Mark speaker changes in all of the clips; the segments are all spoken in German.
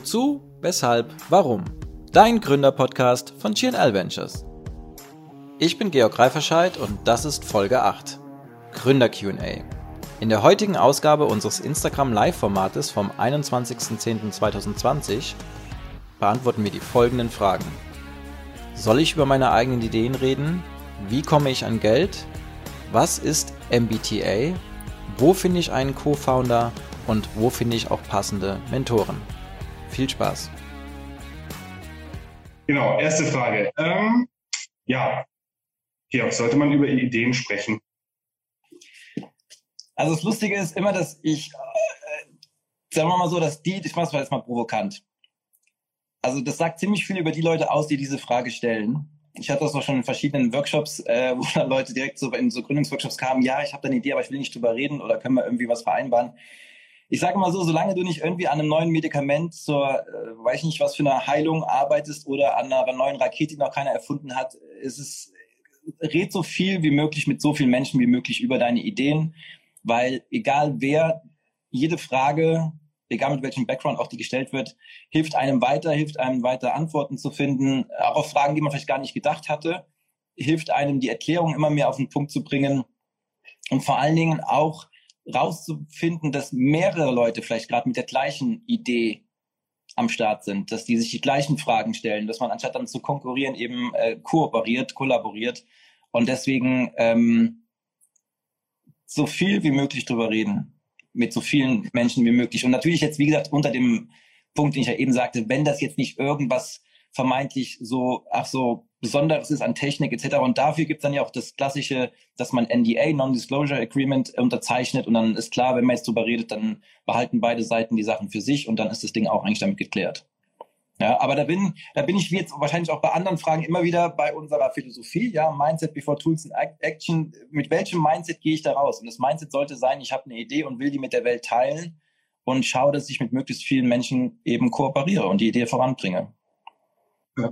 Speaker 1: Wozu, weshalb, warum? Dein Gründerpodcast von GNL Ventures. Ich bin Georg Reiferscheid und das ist Folge 8. Gründer QA. In der heutigen Ausgabe unseres Instagram Live-Formates vom 21.10.2020 beantworten wir die folgenden Fragen. Soll ich über meine eigenen Ideen reden? Wie komme ich an Geld? Was ist MBTA? Wo finde ich einen Co-Founder? Und wo finde ich auch passende Mentoren? Viel Spaß.
Speaker 2: Genau, erste Frage. Ähm, ja, Georg, sollte man über Ideen sprechen?
Speaker 3: Also das Lustige ist immer, dass ich, äh, sagen wir mal so, dass die, ich mache es jetzt mal provokant. Also das sagt ziemlich viel über die Leute aus, die diese Frage stellen. Ich hatte das auch schon in verschiedenen Workshops, äh, wo dann Leute direkt so in so Gründungsworkshops kamen, ja, ich habe da eine Idee, aber ich will nicht drüber reden oder können wir irgendwie was vereinbaren ich sage mal so, solange du nicht irgendwie an einem neuen Medikament zur, äh, weiß ich nicht, was für eine Heilung arbeitest oder an einer neuen Rakete, die noch keiner erfunden hat, ist es, red so viel wie möglich mit so vielen Menschen wie möglich über deine Ideen, weil egal wer, jede Frage, egal mit welchem Background auch die gestellt wird, hilft einem weiter, hilft einem weiter Antworten zu finden, auch auf Fragen, die man vielleicht gar nicht gedacht hatte, hilft einem die Erklärung immer mehr auf den Punkt zu bringen und vor allen Dingen auch rauszufinden, dass mehrere Leute vielleicht gerade mit der gleichen Idee am Start sind, dass die sich die gleichen Fragen stellen, dass man anstatt dann zu konkurrieren eben äh, kooperiert, kollaboriert und deswegen ähm, so viel wie möglich drüber reden, mit so vielen Menschen wie möglich. Und natürlich jetzt, wie gesagt, unter dem Punkt, den ich ja eben sagte, wenn das jetzt nicht irgendwas vermeintlich so, ach so, Besonderes ist an Technik etc. Und dafür gibt es dann ja auch das klassische, dass man NDA, Non-Disclosure Agreement, unterzeichnet und dann ist klar, wenn man jetzt drüber redet, dann behalten beide Seiten die Sachen für sich und dann ist das Ding auch eigentlich damit geklärt. Ja, aber da bin, da bin ich wie jetzt wahrscheinlich auch bei anderen Fragen immer wieder bei unserer Philosophie, ja, Mindset before Tools and Action. Mit welchem Mindset gehe ich da raus? Und das Mindset sollte sein, ich habe eine Idee und will die mit der Welt teilen und schaue, dass ich mit möglichst vielen Menschen eben kooperiere und die Idee voranbringe.
Speaker 2: Ja.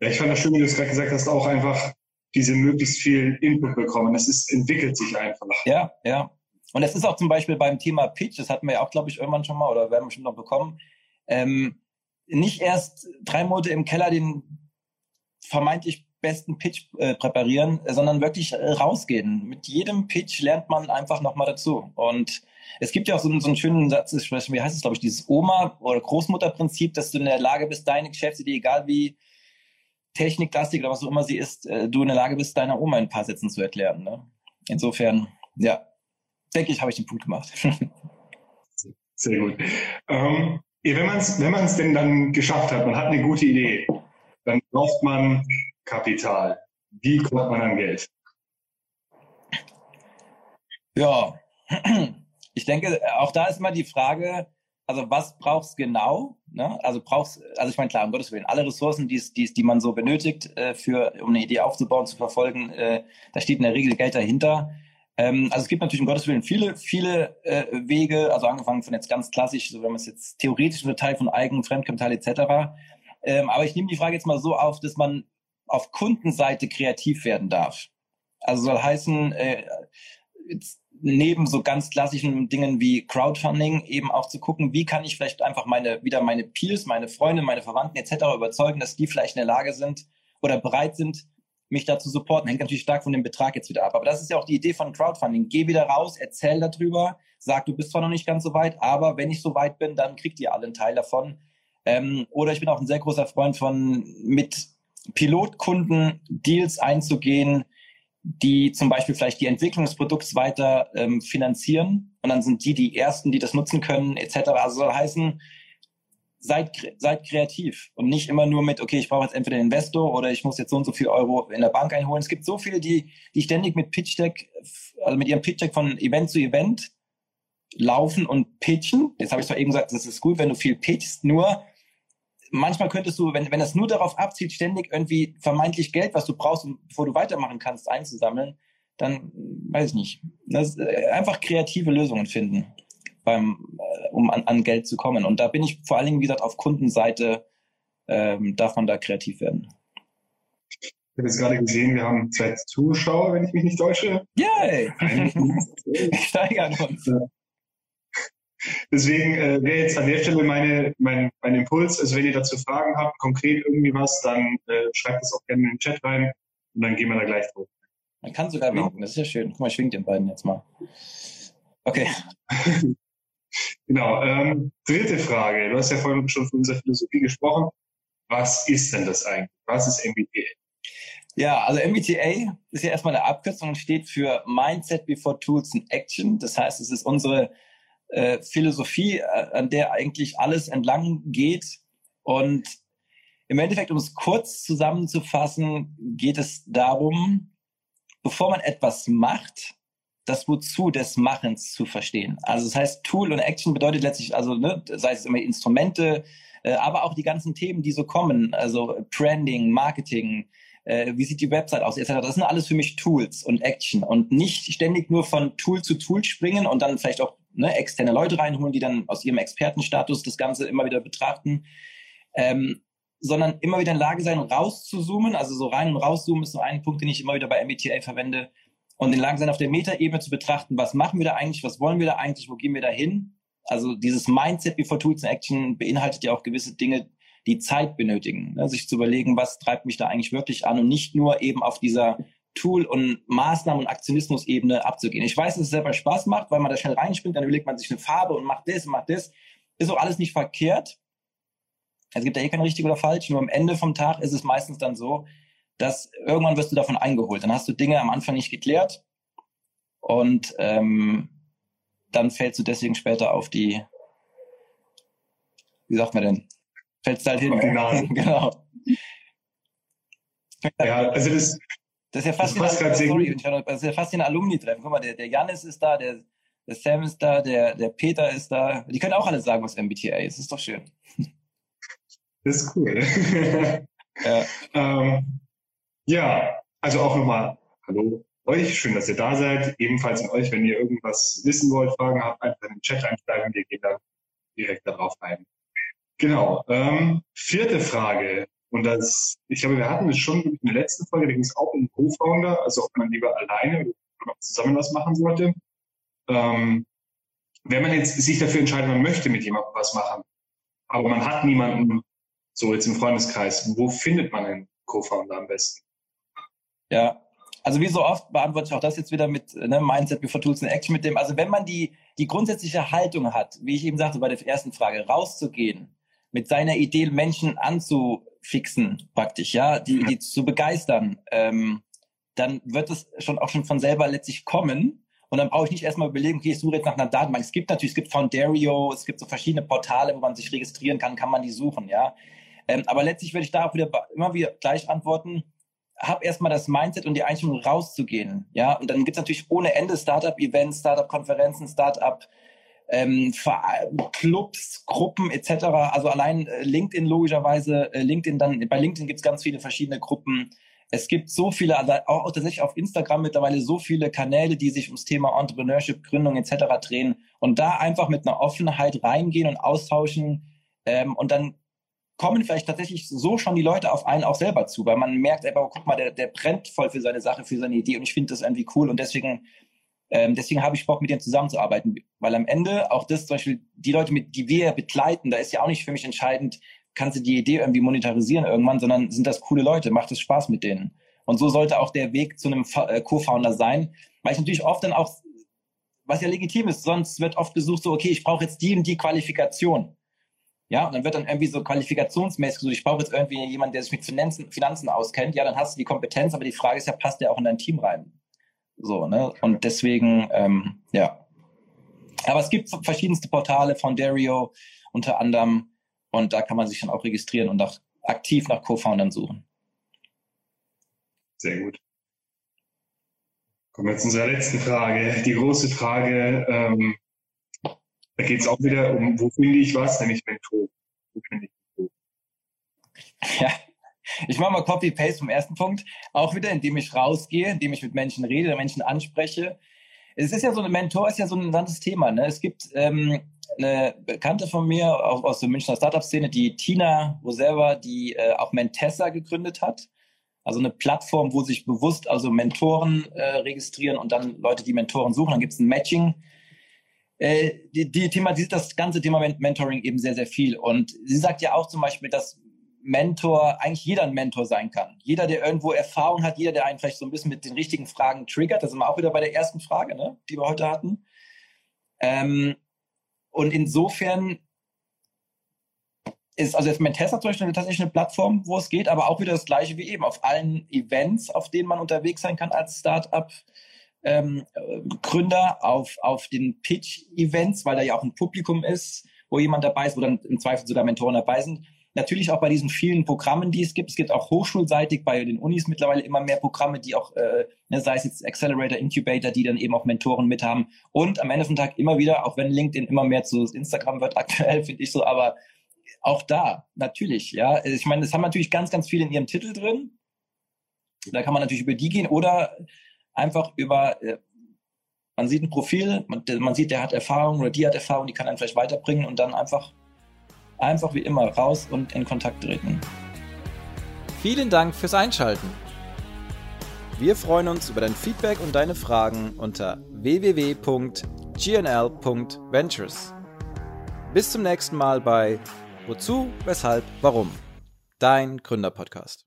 Speaker 2: Ich fand das schön, wie du es gerade gesagt hast, auch einfach diese möglichst viel Input bekommen. Es ist, entwickelt sich einfach.
Speaker 3: Ja, ja. Und es ist auch zum Beispiel beim Thema Pitch, das hatten wir ja auch, glaube ich, irgendwann schon mal oder werden wir schon noch bekommen, ähm, nicht erst drei Monate im Keller den vermeintlich besten Pitch äh, präparieren, sondern wirklich rausgehen. Mit jedem Pitch lernt man einfach nochmal dazu. Und es gibt ja auch so, so einen schönen Satz, wie heißt es, glaube ich, dieses Oma- oder Großmutterprinzip, dass du in der Lage bist, deine Geschäftsidee, egal wie techniklastig oder was auch immer sie ist, äh, du in der Lage bist, deiner Oma in ein paar Sätzen zu erklären. Ne? Insofern, ja, denke ich, habe ich den Punkt gemacht.
Speaker 2: Sehr gut. Ähm, wenn man es wenn man's denn dann geschafft hat, man hat eine gute Idee, dann braucht man Kapital. Wie kommt man an Geld?
Speaker 3: Ja, ich denke, auch da ist immer die Frage, also was brauchst genau? Ne? Also brauchst, also ich meine klar, um Gottes Willen, alle Ressourcen, die, die, die man so benötigt, äh, für, um eine Idee aufzubauen, zu verfolgen, äh, da steht in der Regel Geld dahinter. Ähm, also es gibt natürlich um Gottes Willen viele, viele äh, Wege, also angefangen von jetzt ganz klassisch, so wenn man es jetzt theoretisch Teil von Eigen, Fremdkapital etc. Ähm, aber ich nehme die Frage jetzt mal so auf, dass man auf Kundenseite kreativ werden darf. Also soll heißen, äh, jetzt neben so ganz klassischen Dingen wie Crowdfunding eben auch zu gucken, wie kann ich vielleicht einfach meine, wieder meine Peers, meine Freunde, meine Verwandten etc. überzeugen, dass die vielleicht in der Lage sind oder bereit sind, mich da zu supporten. Hängt natürlich stark von dem Betrag jetzt wieder ab. Aber das ist ja auch die Idee von Crowdfunding. Geh wieder raus, erzähl darüber, sag, du bist zwar noch nicht ganz so weit, aber wenn ich so weit bin, dann kriegt ihr alle einen Teil davon. Ähm, oder ich bin auch ein sehr großer Freund von mit Pilotkunden Deals einzugehen, die zum Beispiel vielleicht die Entwicklung des Produkts weiter ähm, finanzieren und dann sind die die ersten, die das nutzen können etc. Also soll heißen, seid, seid kreativ und nicht immer nur mit, okay, ich brauche jetzt entweder einen Investor oder ich muss jetzt so und so viel Euro in der Bank einholen. Es gibt so viele, die, die ständig mit Pitch Deck, also mit ihrem Pitch Deck von Event zu Event laufen und pitchen. Jetzt habe ich zwar eben gesagt, das ist gut, wenn du viel pitchst, nur manchmal könntest du, wenn, wenn das nur darauf abzielt, ständig irgendwie vermeintlich Geld, was du brauchst, bevor du weitermachen kannst, einzusammeln, dann weiß ich nicht. Das, äh, einfach kreative Lösungen finden, beim, äh, um an, an Geld zu kommen. Und da bin ich vor allen Dingen, wie gesagt, auf Kundenseite ähm, darf man da kreativ werden.
Speaker 2: Ich habe jetzt gerade gesehen, wir haben zwei Zuschauer, wenn ich mich nicht täusche.
Speaker 3: Yay! Steigern uns.
Speaker 2: Deswegen äh, wäre jetzt an der Stelle meine, mein, mein Impuls, also wenn ihr dazu Fragen habt, konkret irgendwie was, dann äh, schreibt es auch gerne in den Chat rein und dann gehen wir da gleich drauf.
Speaker 3: Man kann sogar genau. winken, das ist ja schön. Guck mal, ich wink den beiden jetzt mal. Okay.
Speaker 2: genau. Ähm, dritte Frage. Du hast ja vorhin schon von unserer Philosophie gesprochen. Was ist denn das eigentlich? Was ist MBTA?
Speaker 3: Ja, also MBTA ist ja erstmal eine Abkürzung und steht für Mindset Before Tools and Action. Das heißt, es ist unsere äh, Philosophie, äh, an der eigentlich alles entlang geht. Und im Endeffekt, um es kurz zusammenzufassen, geht es darum, bevor man etwas macht, das Wozu des Machens zu verstehen. Also das heißt, Tool und Action bedeutet letztlich, also ne, sei es immer Instrumente, äh, aber auch die ganzen Themen, die so kommen, also Branding, Marketing, äh, wie sieht die Website aus, etc. Das sind alles für mich Tools und Action und nicht ständig nur von Tool zu Tool springen und dann vielleicht auch ne, externe Leute reinholen, die dann aus ihrem Expertenstatus das Ganze immer wieder betrachten. Ähm, sondern immer wieder in Lage sein, rauszuzoomen. Also so rein und rauszoomen ist so ein Punkt, den ich immer wieder bei MBTA verwende. Und in Lage sein, auf der Metaebene zu betrachten, was machen wir da eigentlich, was wollen wir da eigentlich, wo gehen wir da hin? Also dieses Mindset before Tools in Action beinhaltet ja auch gewisse Dinge, die Zeit benötigen. Ne? Sich zu überlegen, was treibt mich da eigentlich wirklich an und nicht nur eben auf dieser Tool- und Maßnahmen- und Aktionismus-Ebene abzugehen. Ich weiß, dass es selber Spaß macht, weil man da schnell reinspringt, dann überlegt man sich eine Farbe und macht das und macht das. Ist auch alles nicht verkehrt. Es gibt ja eh kein richtig oder falsch, nur am Ende vom Tag ist es meistens dann so, dass irgendwann wirst du davon eingeholt. Dann hast du Dinge am Anfang nicht geklärt und ähm, dann fällst du deswegen später auf die, wie sagt man denn, fällst halt hin. genau.
Speaker 2: Ja, also das,
Speaker 3: das ist ja fast, das wie, sorry, das ist ja fast ein Alumni-Treffen. Guck mal, der, der Janis ist da, der, der Sam ist da, der, der Peter ist da. Die können auch alle sagen, was MBTA ist. Das ist doch schön.
Speaker 2: Das ist cool. ja. ähm, ja, also auch nochmal Hallo euch, schön, dass ihr da seid. Ebenfalls an euch, wenn ihr irgendwas wissen wollt, Fragen habt, einfach in den Chat einsteigen, wir gehen dann direkt darauf ein. Genau. Ähm, vierte Frage. Und das, ich glaube, wir hatten es schon in der letzten Folge, da ging es auch um Co-Founder, also ob man lieber alleine oder zusammen was machen sollte. Ähm, wenn man jetzt sich dafür entscheidet, man möchte mit jemandem was machen, aber man hat niemanden, so jetzt im Freundeskreis, wo findet man einen Co-Founder am besten?
Speaker 3: Ja, also wie so oft beantworte ich auch das jetzt wieder mit ne, Mindset before Tools in Action mit dem, also wenn man die, die grundsätzliche Haltung hat, wie ich eben sagte bei der ersten Frage, rauszugehen, mit seiner Idee Menschen anzufixen, praktisch, ja, die, die zu begeistern, ähm, dann wird es schon auch schon von selber letztlich kommen. Und dann brauche ich nicht erstmal überlegen, okay, ich suche jetzt nach einer Datenbank. Es gibt natürlich, es gibt Foundario, es gibt so verschiedene Portale, wo man sich registrieren kann, kann man die suchen, ja. Ähm, aber letztlich würde ich da auch wieder immer wieder gleich antworten, hab erstmal das Mindset und die Einstellung rauszugehen. Ja, und dann gibt's natürlich ohne Ende Startup-Events, Startup-Konferenzen, Startup ähm, Clubs, Gruppen etc. Also allein äh, LinkedIn logischerweise, äh, LinkedIn dann, bei LinkedIn gibt's ganz viele verschiedene Gruppen. Es gibt so viele, also auch tatsächlich auf Instagram mittlerweile so viele Kanäle, die sich ums Thema Entrepreneurship, Gründung etc. drehen und da einfach mit einer Offenheit reingehen und austauschen ähm, und dann kommen vielleicht tatsächlich so schon die Leute auf einen auch selber zu, weil man merkt einfach, guck mal, der, der brennt voll für seine Sache, für seine Idee und ich finde das irgendwie cool und deswegen, ähm, deswegen habe ich Bock, mit denen zusammenzuarbeiten, weil am Ende auch das zum Beispiel, die Leute, mit die wir begleiten, da ist ja auch nicht für mich entscheidend, kannst du die Idee irgendwie monetarisieren irgendwann, sondern sind das coole Leute, macht es Spaß mit denen. Und so sollte auch der Weg zu einem äh, Co-Founder sein, weil ich natürlich oft dann auch, was ja legitim ist, sonst wird oft gesucht so, okay, ich brauche jetzt die und die Qualifikation. Ja, und dann wird dann irgendwie so qualifikationsmäßig so, ich brauche jetzt irgendwie jemanden, der sich mit Finanzen, Finanzen auskennt. Ja, dann hast du die Kompetenz, aber die Frage ist ja, passt der auch in dein Team rein? So, ne? Und deswegen, ähm, ja. Aber es gibt verschiedenste Portale von Dario unter anderem und da kann man sich dann auch registrieren und auch aktiv nach Co-Foundern suchen.
Speaker 2: Sehr gut. Kommen wir zu unserer letzten Frage. Die große Frage, ähm, da geht es auch wieder um, wo finde ich was, nämlich Mentor. Wo finde ich Mentor?
Speaker 3: Ja, ich mache mal Copy-Paste vom ersten Punkt. Auch wieder, indem ich rausgehe, indem ich mit Menschen rede, Menschen anspreche. Es ist ja so, ein Mentor ist ja so ein interessantes Thema. Ne? Es gibt ähm, eine Bekannte von mir aus, aus der Münchner Startup-Szene, die Tina Roselva, die äh, auch Mentessa gegründet hat. Also eine Plattform, wo sich bewusst also Mentoren äh, registrieren und dann Leute, die Mentoren suchen. Dann gibt es ein Matching äh, die, die thematisiert das ganze Thema Mentoring eben sehr, sehr viel. Und sie sagt ja auch zum Beispiel, dass Mentor, eigentlich jeder ein Mentor sein kann. Jeder, der irgendwo Erfahrung hat, jeder, der einen vielleicht so ein bisschen mit den richtigen Fragen triggert. Da sind wir auch wieder bei der ersten Frage, ne, die wir heute hatten. Ähm, und insofern ist, also jetzt Mentessa zum Beispiel tatsächlich eine Plattform, wo es geht, aber auch wieder das Gleiche wie eben auf allen Events, auf denen man unterwegs sein kann als Startup. Ähm, Gründer auf, auf den Pitch-Events, weil da ja auch ein Publikum ist, wo jemand dabei ist, wo dann im Zweifel sogar Mentoren dabei sind. Natürlich auch bei diesen vielen Programmen, die es gibt. Es gibt auch hochschulseitig bei den Unis mittlerweile immer mehr Programme, die auch, äh, ne, sei es jetzt Accelerator, Incubator, die dann eben auch Mentoren mit haben. Und am Ende vom Tag immer wieder, auch wenn LinkedIn immer mehr zu Instagram wird aktuell, finde ich so, aber auch da, natürlich, ja. Ich meine, das haben natürlich ganz, ganz viele in ihrem Titel drin. Da kann man natürlich über die gehen oder einfach über, äh, man sieht ein Profil, man, man sieht, der hat Erfahrung oder die hat Erfahrung, die kann einen vielleicht weiterbringen und dann einfach, einfach wie immer raus und in Kontakt treten.
Speaker 1: Vielen Dank fürs Einschalten. Wir freuen uns über dein Feedback und deine Fragen unter www.gnl.ventures. Bis zum nächsten Mal bei Wozu, weshalb, warum? Dein Gründerpodcast.